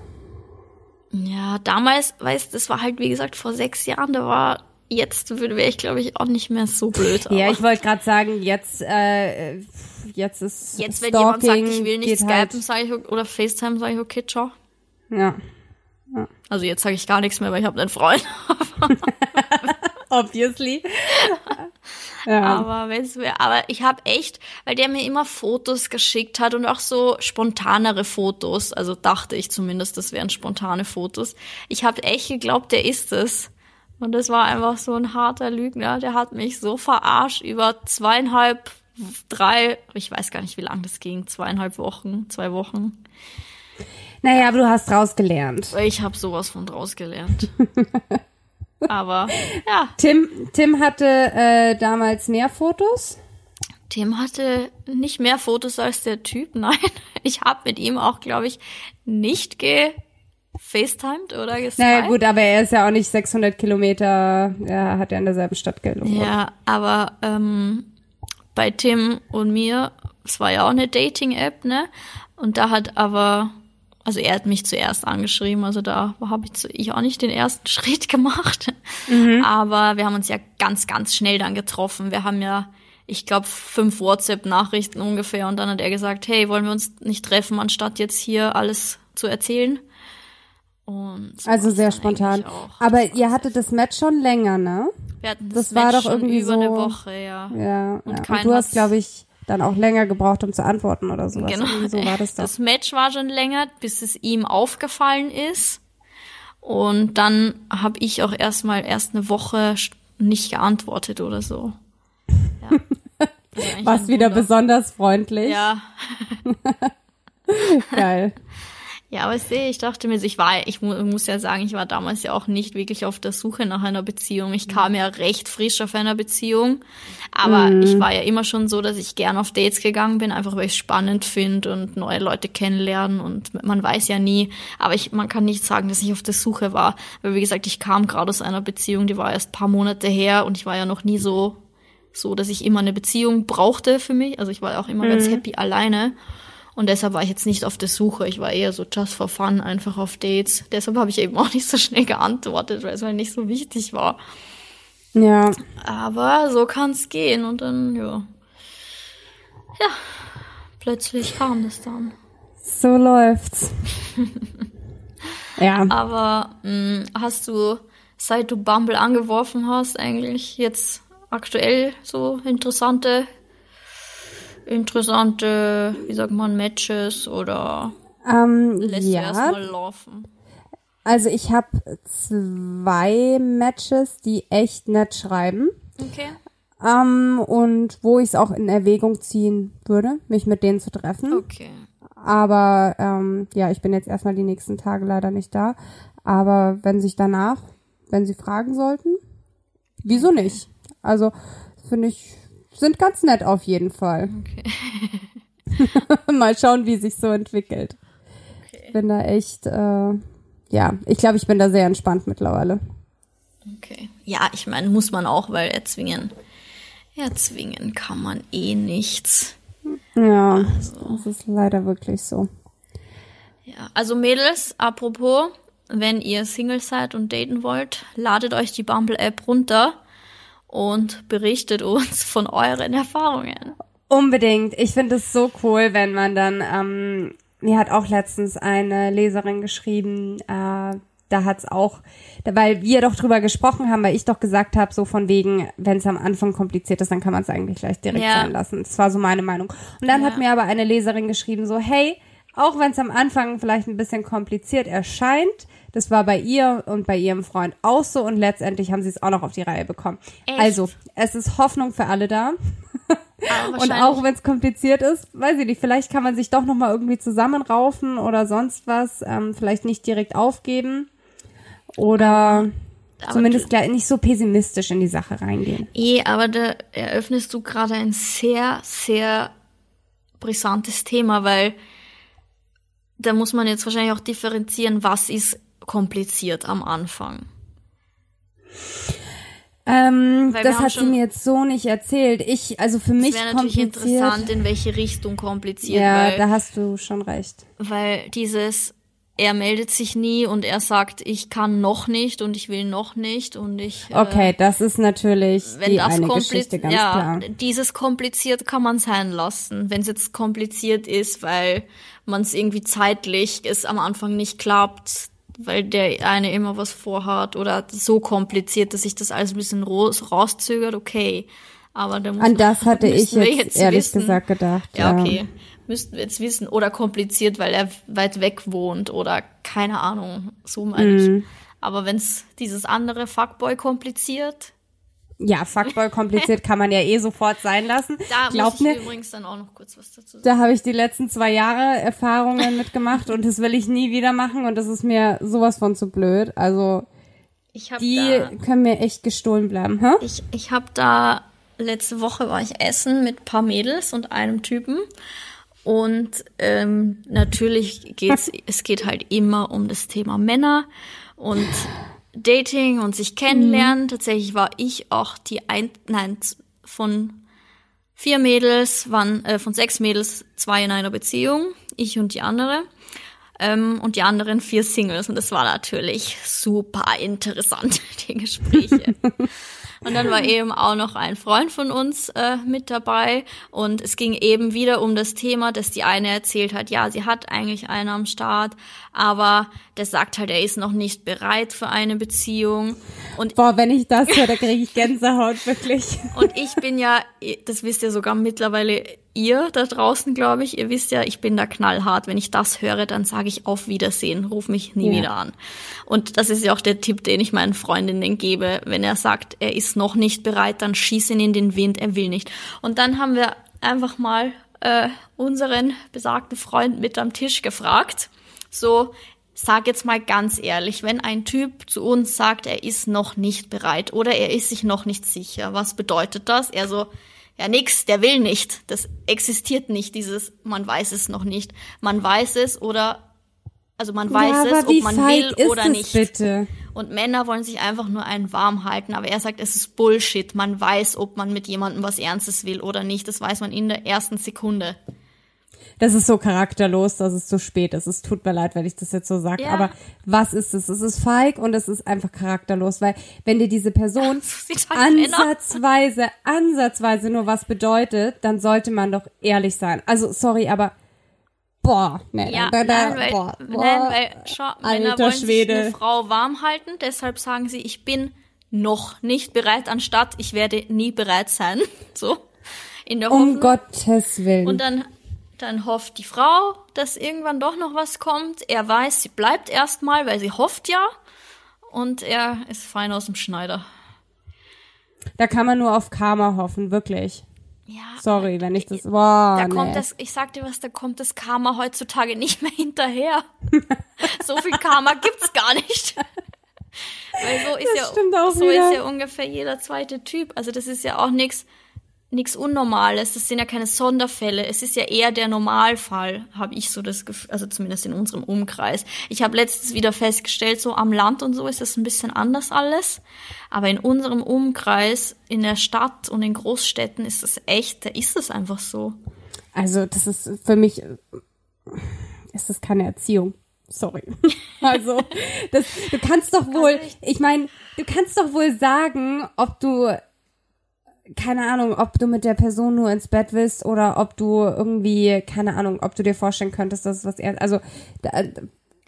Ja, damals, weißt, das war halt wie gesagt vor sechs Jahren, da war jetzt wäre ich glaube ich auch nicht mehr so blöd. ja, ich wollte gerade sagen, jetzt äh, jetzt ist jetzt wenn jemand sagt, ich will nicht skypen, halt. sage ich oder FaceTime, sage ich okay, ciao. Ja. ja. Also jetzt sage ich gar nichts mehr, weil ich habe einen Freund. (laughs) Obviously. (laughs) Ja. Aber wenn's mir, aber ich habe echt, weil der mir immer Fotos geschickt hat und auch so spontanere Fotos, also dachte ich zumindest, das wären spontane Fotos. Ich habe echt geglaubt, der ist es. Und das war einfach so ein harter Lügner. Der hat mich so verarscht über zweieinhalb, drei, ich weiß gar nicht, wie lang das ging, zweieinhalb Wochen, zwei Wochen. Naja, aber du hast draus gelernt. Ich habe sowas von draus gelernt. (laughs) Aber ja. Tim, Tim hatte äh, damals mehr Fotos. Tim hatte nicht mehr Fotos als der Typ, nein. Ich habe mit ihm auch, glaube ich, nicht gefacetimed oder geskypt. Naja gut, aber er ist ja auch nicht 600 Kilometer, ja, hat er in derselben Stadt gewohnt. Ja, aber ähm, bei Tim und mir, es war ja auch eine Dating-App, ne? Und da hat aber also er hat mich zuerst angeschrieben, also da habe ich, ich auch nicht den ersten (laughs) Schritt gemacht. Mhm. Aber wir haben uns ja ganz, ganz schnell dann getroffen. Wir haben ja, ich glaube, fünf WhatsApp-Nachrichten ungefähr und dann hat er gesagt, hey, wollen wir uns nicht treffen, anstatt jetzt hier alles zu erzählen. Und so Also sehr spontan. Aber Das war ihr hattet das Match schon länger, ne? wir hatten das das, war Match doch schon irgendwie über eine so- Woche, ja. Ja. Und ja. Und du hast, glaube ich, dann auch länger gebraucht, um zu antworten oder sowas. Genau. Irgendwie so war das doch. Das Match war schon länger, bis es ihm aufgefallen ist. Und dann habe ich auch erstmal erst eine Woche nicht geantwortet oder so. Ja. (laughs) Warst wieder besonders freundlich. Ja. (laughs) Geil. Ja, aber ich sehe, ich dachte mir, ich war, ich mu muss ja sagen, ich war damals ja auch nicht wirklich auf der Suche nach einer Beziehung. Ich kam ja recht frisch auf einer Beziehung, aber ich war ja immer schon so, dass ich gern auf Dates gegangen bin, einfach weil ich es spannend finde und neue Leute kennenlernen und man weiß ja nie. Aber ich, man kann nicht sagen, dass ich auf der Suche war, weil wie gesagt, ich kam gerade aus einer Beziehung, die war erst paar Monate her und ich war ja noch nie so, so, dass ich immer eine Beziehung brauchte für mich. Also ich war auch immer ganz happy alleine. Und deshalb war ich jetzt nicht auf der Suche. Ich war eher so just for fun, einfach auf Dates. Deshalb habe ich eben auch (laughs) nicht so schnell geantwortet, weil es halt nicht so wichtig war. Ja. Aber so kann es gehen. Und dann, ja. Ja, plötzlich kam das dann. So läuft's. (laughs) ja. Aber mh, hast du, seit du Bumble angeworfen hast, eigentlich jetzt aktuell so interessante, interessante, wie sagt man, Matches oder Ähm, lässt ja. erstmal laufen? Also ich habe zwei Matches, die echt nett schreiben. Okay. Ähm, und wo ich es auch in Erwägung ziehen würde, mich mit denen zu treffen. Okay. Aber ähm, ja, ich bin jetzt erstmal die nächsten Tage leider nicht da. Aber wenn sich danach, wenn sie fragen sollten, wieso nicht? Also finde ich, sind ganz nett auf jeden Fall. Okay. (laughs) Mal schauen, wie sich so entwickelt. Ich bin da echt, äh, ja, ich glaube, ich bin da sehr entspannt mittlerweile. Okay. Ja, ich meine, muss man auch, weil erzwingen, erzwingen kann man eh nichts. Ja, das ist leider wirklich so. Ja, also Mädels, apropos, wenn ihr Single seid und daten wollt, ladet euch die Bumble-App runter und berichtet uns von euren Erfahrungen. Unbedingt. Ich finde es so cool, wenn man dann, ähm, mir hat auch letztens eine Leserin geschrieben, äh, da hat's auch, weil wir doch drüber gesprochen haben, weil ich doch gesagt habe, so von wegen, wenn es am Anfang kompliziert ist, dann kann man es eigentlich gleich direkt Ja. sein lassen. Das war so meine Meinung. Und dann Ja. hat mir aber eine Leserin geschrieben, so, hey, auch wenn es am Anfang vielleicht ein bisschen kompliziert erscheint, das war bei ihr und bei ihrem Freund auch so und letztendlich haben sie es auch noch auf die Reihe bekommen. Echt? Also, es ist Hoffnung für alle da. Aber (laughs) Und auch wenn es kompliziert ist, weiß ich nicht, vielleicht kann man sich doch noch mal irgendwie zusammenraufen oder sonst was, ähm, vielleicht nicht direkt aufgeben oder aber zumindest gleich nicht so pessimistisch in die Sache reingehen. Eh, aber da eröffnest du gerade ein sehr, sehr brisantes Thema, weil da muss man jetzt wahrscheinlich auch differenzieren, was ist kompliziert am Anfang. Ähm, das hat sie mir jetzt so nicht erzählt. Ich, also für mich Es wäre natürlich kompliziert. interessant, in welche Richtung kompliziert, Ja, weil, da hast du schon recht. weil dieses, er meldet sich nie und er sagt, ich kann noch nicht und ich will noch nicht und ich. Okay, das ist natürlich Äh, wenn die das eine kompliziert, Geschichte, ganz ja, klar. dieses kompliziert kann man sein lassen. Wenn es jetzt kompliziert ist, weil man es irgendwie zeitlich es am Anfang nicht klappt, weil der eine immer was vorhat oder so kompliziert, dass sich das alles ein bisschen raus, rauszögert, okay. Aber da muss An das hatte ich wir jetzt, ehrlich gesagt gedacht. Ja, okay. Müssten wir jetzt wissen. Oder kompliziert, weil er weit weg wohnt oder keine Ahnung. So meine Mhm. ich. Aber wenn's dieses andere Fuckboy kompliziert, Ja, Fuckboy kompliziert kann man ja eh sofort sein lassen. Da Glaub muss ich mir, übrigens dann auch noch kurz was dazu sagen. Da habe ich die letzten zwei Jahre Erfahrungen mitgemacht und das will ich nie wieder machen und das ist mir sowas von zu blöd. Also Ich habe die können mir echt gestohlen bleiben, hä? ich, ich hab da letzte Woche war ich essen mit paar Mädels und einem Typen und ähm, natürlich geht's es geht halt immer um das Thema Männer und Dating und sich kennenlernen. Tatsächlich war ich auch die ein nein von vier Mädels waren äh, von sechs Mädels zwei in einer Beziehung, ich und die andere. ähm, und die anderen vier Singles. Und das war natürlich super interessant, die (laughs) Gespräche. (laughs) Und dann war eben auch noch ein Freund von uns äh, mit dabei. Und es ging eben wieder um das Thema, dass die eine erzählt hat, ja, sie hat eigentlich einen am Start, aber der sagt halt, er ist noch nicht bereit für eine Beziehung. Und Boah, wenn ich das höre, da kriege ich Gänsehaut, wirklich. Und ich bin ja, das wisst ihr sogar mittlerweile ihr da draußen, glaube ich. Ihr wisst ja, ich bin da knallhart. Wenn ich das höre, dann sage ich auf Wiedersehen, ruf mich nie ja. wieder an. Und das ist ja auch der Tipp, den ich meinen Freundinnen gebe. Wenn er sagt, er ist noch nicht bereit, dann schieß ihn in den Wind, er will nicht. Und dann haben wir einfach mal äh, unseren besagten Freund mit am Tisch gefragt. So, sag jetzt mal ganz ehrlich, wenn ein Typ zu uns sagt, er ist noch nicht bereit oder er ist sich noch nicht sicher, was bedeutet das? Er so, ja nix, der will nicht. Das existiert nicht, dieses, man weiß es noch nicht. Man weiß es oder, also man weiß ja, es, ob man will oder nicht. Bitte? Und Männer wollen sich einfach nur einen warm halten, aber er sagt, es ist Bullshit. Man weiß, ob man mit jemandem was Ernstes will oder nicht. Das weiß man in der ersten Sekunde das ist so charakterlos, dass es zu spät ist. Es tut mir leid, wenn ich das jetzt so sage, ja. aber was ist es? Es ist feig und es ist einfach charakterlos, weil wenn dir diese Person (laughs) ansatzweise, ansatzweise nur was bedeutet, dann sollte man doch ehrlich sein. Also sorry, aber boah, nee, ja, da, da, nein, weil, boah, boah, nein, weil schau, Männer wollen Schwede. sich eine Frau warm halten, deshalb sagen sie, ich bin noch nicht bereit, anstatt ich werde nie bereit sein. (laughs) So. In der um Hoffnung. Gottes Willen. Und dann dann hofft die Frau, dass irgendwann doch noch was kommt. Er weiß, sie bleibt erstmal, weil sie hofft ja. Und er ist fein aus dem Schneider. Da kann man nur auf Karma hoffen, wirklich. Ja. Sorry, wenn ich das. Boah, da nee. kommt das, ich sag dir was, da kommt das Karma heutzutage (laughs) nicht mehr hinterher. (laughs) so viel Karma gibt's gar nicht. (laughs) Weil so ist das ja so wieder. ist ja ungefähr jeder zweite Typ. Also das ist ja auch nichts nichts Unnormales, das sind ja keine Sonderfälle, es ist ja eher der Normalfall, habe ich so das Gefühl, also zumindest in unserem Umkreis. Ich habe letztens wieder festgestellt, so am Land und so ist das ein bisschen anders alles, aber in unserem Umkreis, in der Stadt und in Großstädten ist das echt, da ist es einfach so. Also das ist für mich, ist das keine Erziehung. Sorry. (laughs) Also, das, du kannst doch wohl, ich meine, du kannst doch wohl sagen, ob du keine Ahnung, ob du mit der Person nur ins Bett willst oder ob du irgendwie, keine Ahnung, ob du dir vorstellen könntest, dass es was er, also, da,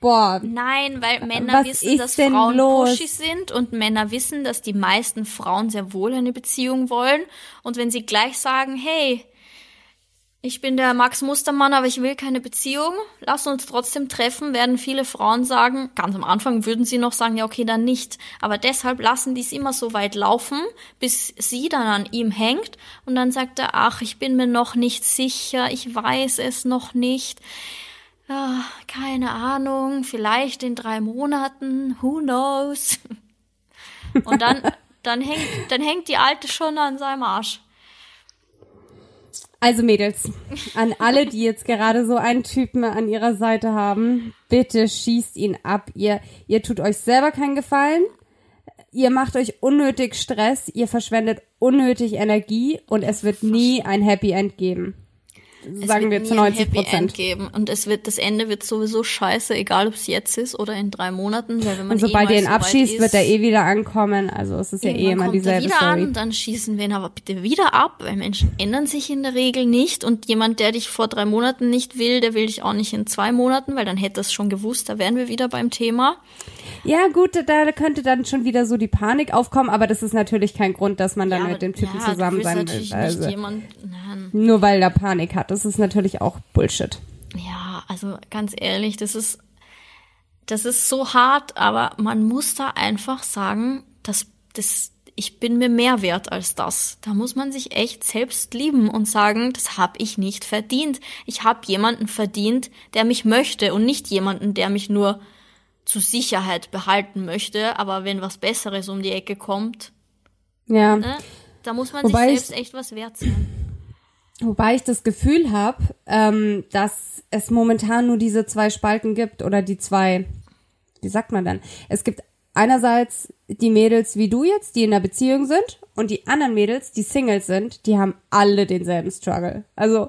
boah. Nein, weil Männer wissen, dass Frauen los? pushy sind und Männer wissen, dass die meisten Frauen sehr wohl eine Beziehung wollen und wenn sie gleich sagen, hey, ich bin der Max Mustermann, aber ich will keine Beziehung. Lass uns trotzdem treffen, werden viele Frauen sagen. Ganz am Anfang würden sie noch sagen, ja, okay, dann nicht. Aber deshalb lassen die es immer so weit laufen, bis sie dann an ihm hängt. Und dann sagt er, ach, ich bin mir noch nicht sicher, ich weiß es noch nicht. Ja, keine Ahnung, vielleicht in drei Monaten, who knows. (laughs) Und dann, dann hängt, dann hängt die Alte schon an seinem Arsch. Also Mädels, an alle, die jetzt gerade so einen Typen an ihrer Seite haben, bitte schießt ihn ab. Ihr, ihr tut euch selber keinen Gefallen. Ihr macht euch unnötig Stress, ihr verschwendet unnötig Energie und es wird nie ein Happy End geben sagen wir zu 90 Prozent. geben und es wird das Ende wird sowieso scheiße, egal ob es jetzt ist oder in drei Monaten, weil wenn man und sobald eh ihr ihn abschießt, ist, wird er eh wieder ankommen. Also es ist ja eh immer dieselbe wieder Story. An, dann schießen wir ihn aber bitte wieder ab, weil Menschen ändern sich in der Regel nicht und jemand, der dich vor drei Monaten nicht will, der will dich auch nicht in zwei Monaten, weil dann hätte es schon gewusst. Da wären wir wieder beim Thema. Ja, gut, da könnte dann schon wieder so die Panik aufkommen, aber das ist natürlich kein Grund, dass man dann ja, mit dem Typen ja, zusammen sein will. Also, jemand, nur weil er Panik hat. Das ist natürlich auch Bullshit. Ja, also ganz ehrlich, das ist, das ist so hart, aber man muss da einfach sagen, dass das, ich bin mir mehr wert als das. Da muss man sich echt selbst lieben und sagen, das habe ich nicht verdient. Ich habe jemanden verdient, der mich möchte und nicht jemanden, der mich nur zur Sicherheit behalten möchte, aber wenn was Besseres um die Ecke kommt, ja. Ne, da muss man Wobei sich selbst echt was wert sein. Wobei ich das Gefühl habe, ähm, dass es momentan nur diese zwei Spalten gibt oder die zwei, wie sagt man dann? Es gibt einerseits die Mädels wie du jetzt, die in einer Beziehung sind und die anderen Mädels, die Singles sind, die haben alle denselben Struggle. Also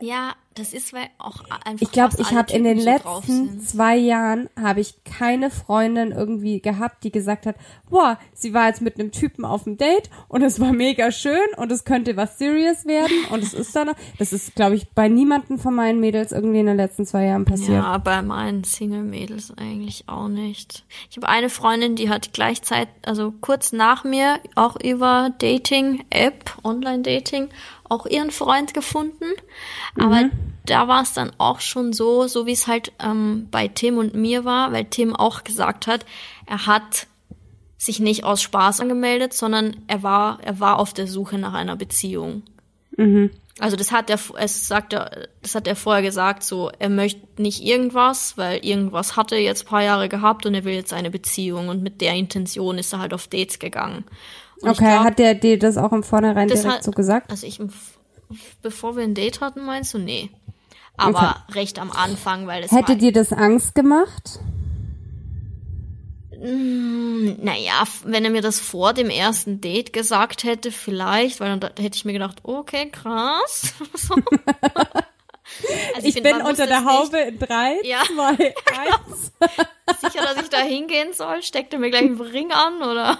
ja, Das ist weil auch einfach. Ich glaube, ich habe in den letzten zwei Jahren habe ich keine Freundin irgendwie gehabt, die gesagt hat, boah, sie war jetzt mit einem Typen auf dem Date und es war mega schön und es könnte was Serious werden (laughs) und es ist dann, das ist, glaube ich, bei niemanden von meinen Mädels irgendwie in den letzten zwei Jahren passiert. Ja, bei meinen Single-Mädels eigentlich auch nicht. Ich habe eine Freundin, die hat gleichzeitig, also kurz nach mir, auch über Dating-App, Online-Dating, auch ihren Freund gefunden. Aber da war es dann auch schon so, so wie es halt ähm, bei Tim und mir war, weil Tim auch gesagt hat, er hat sich nicht aus Spaß angemeldet, sondern er war, er war auf der Suche nach einer Beziehung. Also das hat er, es sagt er, das hat er vorher gesagt, so er möchte nicht irgendwas, weil irgendwas hat er jetzt paar Jahre gehabt und er will jetzt eine Beziehung und mit der Intention ist er halt auf Dates gegangen. Und Okay, glaub, hat der dir das auch im Vornherein das direkt hat- so gesagt? Also ich, bevor wir ein Date hatten, meinst du? Nee. Aber recht am Anfang, weil es Hätte dir das Angst gemacht? naja, wenn er mir das vor dem ersten Date gesagt hätte, vielleicht, weil dann da hätte ich mir gedacht, okay, krass. (laughs) (laughs) So. Also Ich, find, bin muss unter der Haube in drei, Ja. zwei, (laughs) eins. sicher, dass ich da hingehen soll? Steckt er mir gleich einen Ring an oder?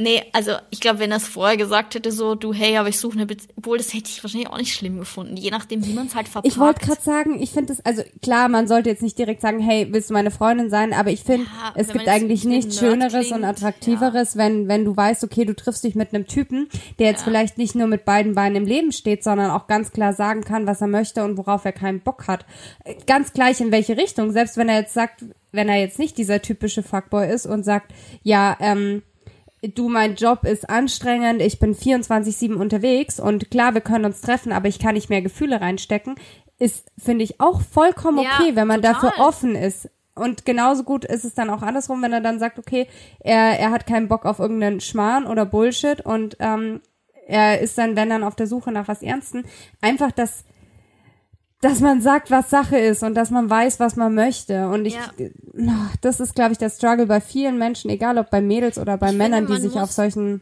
Nee, also ich glaube, wenn er es vorher gesagt hätte, so, du, hey, aber ich suche eine Beziehung, obwohl das hätte ich wahrscheinlich auch nicht schlimm gefunden, je nachdem, wie man es halt verpackt. Ich wollte gerade sagen, ich finde es, also klar, man sollte jetzt nicht direkt sagen, hey, willst du meine Freundin sein? Aber ich finde, Ja, es gibt eigentlich nichts Schöneres klingt, und Attraktiveres, wenn, wenn du weißt, okay, du triffst dich mit einem Typen, der jetzt vielleicht nicht nur mit beiden Beinen im Leben steht, sondern auch ganz klar sagen kann, was er möchte und worauf er keinen Bock hat. Äh, Ganz gleich in welche Richtung. Selbst wenn er jetzt sagt, wenn er jetzt nicht dieser typische Fuckboy ist und sagt, ja, ähm, du, mein Job ist anstrengend, ich bin 24-7 unterwegs und klar, wir können uns treffen, aber ich kann nicht mehr Gefühle reinstecken, ist, finde ich, auch vollkommen Ja, okay, wenn man total. dafür offen ist. Und genauso gut ist es dann auch andersrum, wenn er dann sagt, okay, er, er hat keinen Bock auf irgendeinen Schmarrn oder Bullshit und ähm, er ist dann, wenn dann auf der Suche nach was Ernsten, einfach das dass man sagt, was Sache ist und dass man weiß, was man möchte. Und ich, Ja. das ist, glaube ich, der Struggle bei vielen Menschen, egal ob bei Mädels oder bei Ich Männern, finde, die sich auf solchen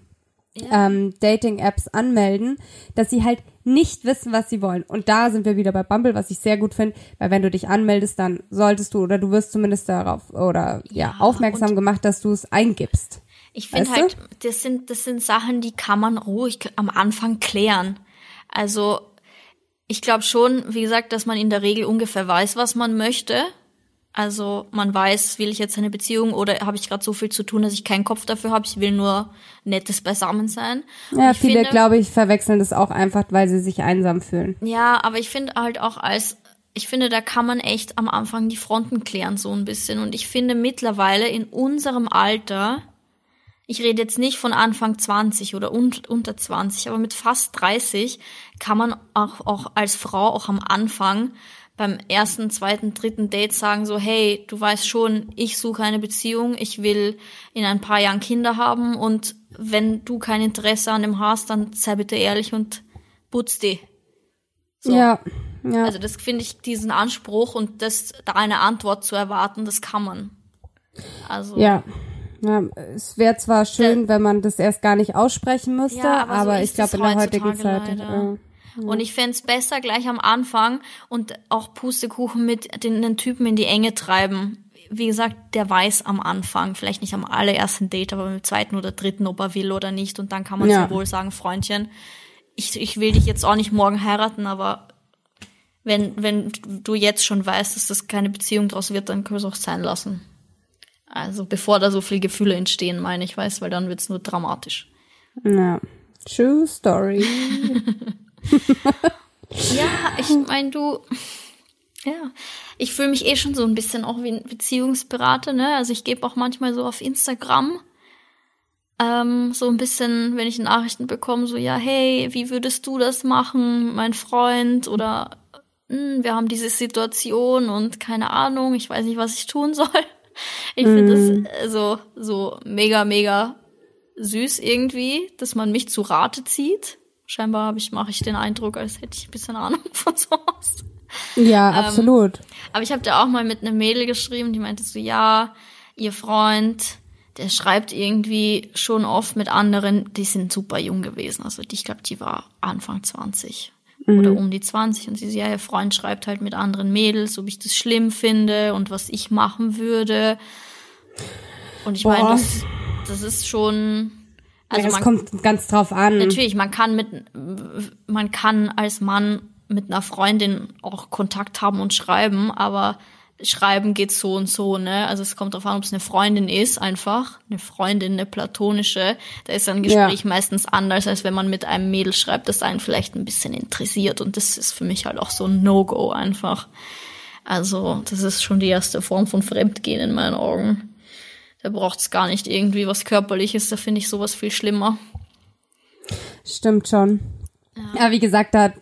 Ja. ähm, Dating-Apps anmelden, dass sie halt nicht wissen, was sie wollen. Und da sind wir wieder bei Bumble, was ich sehr gut finde, weil wenn du dich anmeldest, dann solltest du oder du wirst zumindest darauf oder ja, Ja, aufmerksam gemacht, dass du es eingibst. Ich finde Weißt du? halt, das sind, das sind Sachen, die kann man ruhig am Anfang klären. Also, ich glaube schon, wie gesagt, dass man in der Regel ungefähr weiß, was man möchte. Also man weiß, will ich jetzt eine Beziehung oder habe ich gerade so viel zu tun, dass ich keinen Kopf dafür habe. Ich will nur nettes Beisammensein. Und Ja, viele, glaube ich, verwechseln das auch einfach, weil sie sich einsam fühlen. Ja, aber ich finde halt auch als, ich finde, da kann man echt am Anfang die Fronten klären, so ein bisschen. Und ich finde mittlerweile in unserem Alter, ich rede jetzt nicht von Anfang 20 oder un unter 20, aber mit fast 30 kann man auch, auch als Frau auch am Anfang beim ersten, zweiten, dritten Date sagen so, hey, du weißt schon, ich suche eine Beziehung, ich will in ein paar Jahren Kinder haben und wenn du kein Interesse an dem hast, dann sei bitte ehrlich und putz die. So. Ja, ja. Also das finde ich, diesen Anspruch und das, da eine Antwort zu erwarten, das kann man. Also, Ja. Ja es wäre zwar schön, wenn man das erst gar nicht aussprechen müsste, Ja, aber aber, so ich glaube es in der heutigen Zeit. Äh, Und ich fänd's besser gleich am Anfang und auch Pustekuchen mit den, den Typen in die Enge treiben. Wie gesagt, der weiß am Anfang, vielleicht nicht am allerersten Date, aber beim zweiten oder dritten, ob er will oder nicht. Und dann kann man Ja. wohl sagen, Freundchen, ich, ich will dich jetzt auch nicht morgen heiraten, aber wenn, wenn du jetzt schon weißt, dass das keine Beziehung draus wird, dann können wir es auch sein lassen. Also bevor da so viele Gefühle entstehen, meine ich, weiß, weil dann wird's nur dramatisch. ja. True Story. (laughs) Ja, ich meine, du, ja, ich fühle mich eh schon so ein bisschen auch wie ein Beziehungsberater, ne? Also ich gebe auch manchmal so auf Instagram ähm, so ein bisschen, wenn ich Nachrichten bekomme, so ja, hey, wie würdest du das machen, mein Freund? Oder hm, wir haben diese Situation und keine Ahnung, ich weiß nicht, was ich tun (laughs) soll. (laughs) Ich finde das äh, so so mega mega süß irgendwie, dass man mich zu Rate zieht. Scheinbar habe ich mache ich den Eindruck, als hätte ich ein bisschen Ahnung (laughs) von sowas. Ja, Ähm, absolut. Aber ich habe da auch mal mit einem Mädel geschrieben, die meinte so, ja, ihr Freund, der schreibt irgendwie schon oft mit anderen, die sind super jung gewesen. Also die- ich glaube, die war Anfang 20. oder um die 20 und sie so, ja, ihr Freund schreibt halt mit anderen Mädels, ob ich das schlimm finde und was ich machen würde. Und ich meine, das, das ist schon, also ja, es man, kommt ganz drauf an. natürlich, man kann mit, man kann als Mann mit einer Freundin auch Kontakt haben und schreiben, aber schreiben geht so und so, ne? Also es kommt darauf an, ob es eine Freundin ist, einfach. Eine Freundin, eine platonische. Da ist ein Gespräch Ja. meistens anders, als wenn man mit einem Mädel schreibt, das einen vielleicht ein bisschen interessiert. Und das ist für mich halt auch so ein No-Go einfach. Also, das ist schon die erste Form von Fremdgehen in meinen Augen. Da braucht's gar nicht irgendwie was Körperliches, da finde ich sowas viel schlimmer. Stimmt schon. Ja, wie gesagt, da,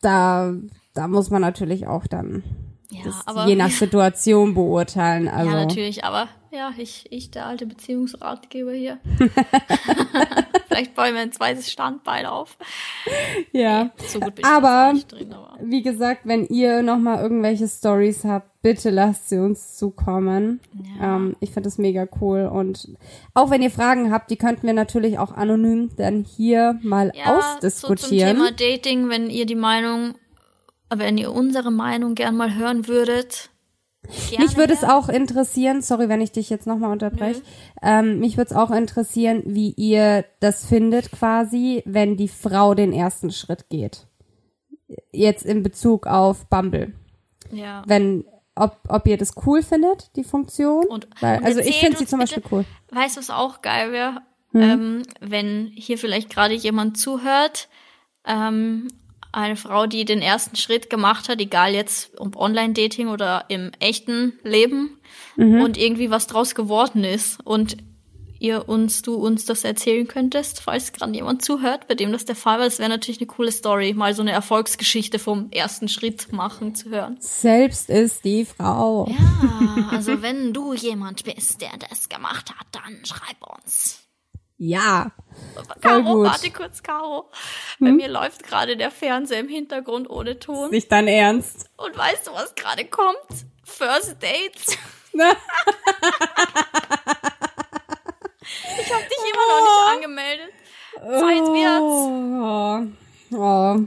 da, da muss man natürlich auch dann Ja, das aber je nach (laughs) Situation beurteilen. Also Ja, natürlich, aber ja, ich, ich der alte Beziehungsratgeber hier. (laughs) (laughs) Vielleicht baue ich mir ein zweites Standbein auf. ja. So Aber- drin, aber. Wie gesagt, wenn ihr noch mal irgendwelche Stories habt, bitte lasst sie uns zukommen. Ja. Ähm, ich finde das mega cool und auch wenn ihr Fragen habt, die könnten wir natürlich auch anonym dann hier mal Ja, ausdiskutieren. So zum Thema Dating, wenn ihr die Meinung, wenn ihr unsere Meinung gern mal hören würdet. Mich würde es auch interessieren, sorry, wenn ich dich jetzt nochmal unterbreche, ähm, mich würde es auch interessieren, wie ihr das findet quasi, wenn die Frau den ersten Schritt geht. Jetzt in Bezug auf Bumble. Ja. Wenn, ob, ob ihr das cool findet, die Funktion. Und- Weil, und also ich finde sie zum bitte- Beispiel cool. Weißt du, was auch geil wäre? Hm? Ähm, wenn hier vielleicht gerade jemand zuhört, ähm, eine Frau, die den ersten Schritt gemacht hat, egal jetzt ob Online-Dating oder im echten Leben Mhm. und irgendwie was draus geworden ist und ihr uns, du uns das erzählen könntest, falls gerade jemand zuhört, bei dem das der Fall war, das wäre natürlich eine coole Story, mal so eine Erfolgsgeschichte vom ersten Schritt machen zu hören. Selbst ist die Frau. Ja, also wenn du jemand bist, der das gemacht hat, dann schreib uns. Ja. Caro, gut. Hm? warte kurz, Caro. Bei mir läuft gerade der Fernseher im Hintergrund ohne Ton. Nicht dein Ernst. Und weißt du, was gerade kommt? First Dates. (laughs) Ich habe dich immer noch nicht angemeldet. Zeit wird's. Oh, oh.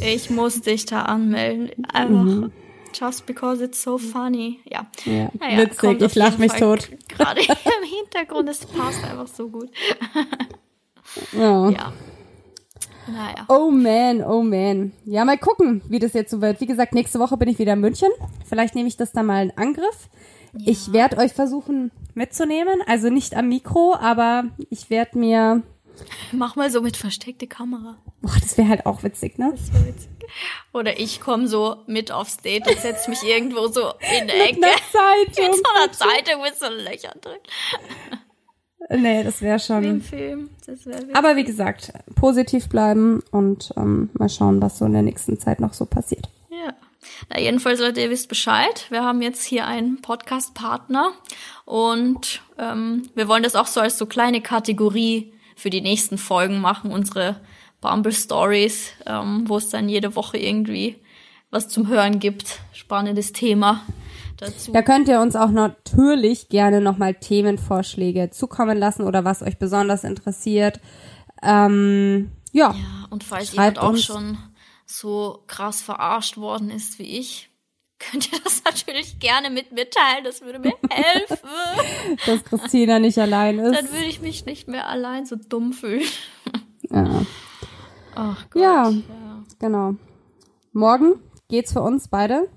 Ich muss dich da anmelden. Einfach. Just because it's so funny. Ja. Ja, Naja, witzig, ich lach jeden mich Fall tot. Gerade (laughs) im Hintergrund, es passt einfach so gut. (laughs) Ja. Ja. Naja. Oh man, oh man. Ja, mal gucken, wie das jetzt so wird. Wie gesagt, nächste Woche bin ich wieder in München. Vielleicht nehme ich das dann mal in Angriff. Ich werde euch versuchen mitzunehmen. Also nicht am Mikro, aber ich werde mir. Mach mal so mit versteckte Kamera. Boah, das wäre halt auch witzig, ne? Das wär witzig. Oder ich komme so mit aufs Date und setz mich irgendwo so in der Ecke. (laughs) Mit einer Mit Zeitung. so einer Zeitung mit so Löchern drin. Nee, das wäre Wie im schon. Film. Das wär witzig. Aber wie gesagt, positiv bleiben und ähm, mal schauen, was so in der nächsten Zeit noch so passiert. Ja. Na, jedenfalls, Leute, ihr wisst Bescheid. Wir haben jetzt hier einen Podcast-Partner und ähm, wir wollen das auch so als so kleine Kategorie für die nächsten Folgen machen, unsere Bumble Stories, ähm, wo es dann jede Woche irgendwie was zum Hören gibt. Spannendes Thema dazu. Da könnt ihr uns auch natürlich gerne nochmal Themenvorschläge zukommen lassen oder was euch besonders interessiert. Ähm, ja. Ja, und falls Schreibt jemand auch uns. schon so krass verarscht worden ist wie ich, könnt ihr das natürlich gerne mit mitteilen. Das würde mir helfen. (laughs) dass Christina nicht allein ist. Dann würde ich mich nicht mehr allein so dumm fühlen. Ja, Ach Gott. Ja. genau. Morgen geht's für uns beide.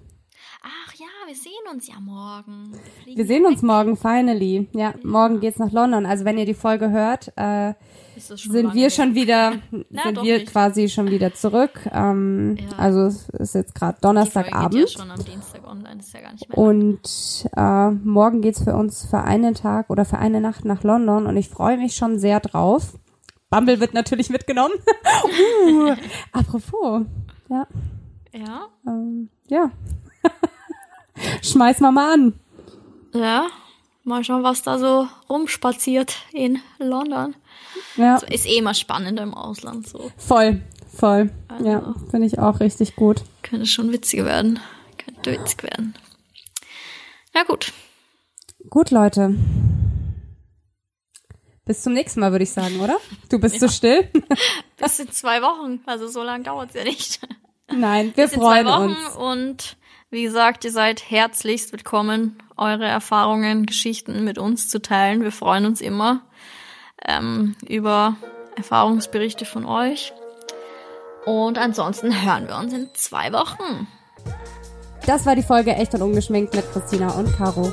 Ach ja, wir sehen uns ja morgen. fliegen Wir sehen uns morgen finally. Ja, morgen geht's nach London. Also wenn ihr die Folge hört, äh, sind wir schon wieder, (laughs) Na, sind wir nicht. quasi schon wieder zurück. Ähm, Ja. Also es ist jetzt gerade Donnerstagabend. ja schon am Dienstag online, ist ja gar nicht mehr. Und äh, morgen geht's für uns für einen Tag oder für eine Nacht nach London und ich freue mich schon sehr drauf. Bumble wird natürlich mitgenommen. (laughs) uh, apropos, ja, ja? ähm, ja. (laughs) Schmeiß mal mal an. Ja. Mal schauen, was da so rumspaziert in London. Ja, ist eh immer spannender im Ausland so. voll, voll. Also. Ja, finde ich auch richtig gut. Könnte schon witzig werden. Könnte witzig werden. Ja gut. Gut, Leute. Bis zum nächsten Mal, würde ich sagen, oder? Du bist so still. (laughs) Bis in zwei Wochen. Also so lange dauert's ja nicht. Nein, wir freuen uns. Und wie gesagt, ihr seid herzlichst willkommen, eure Erfahrungen, Geschichten mit uns zu teilen. Wir freuen uns immer ähm, über Erfahrungsberichte von euch. Und ansonsten hören wir uns in zwei Wochen. Das war die Folge Echt und Ungeschminkt mit Christina und Caro.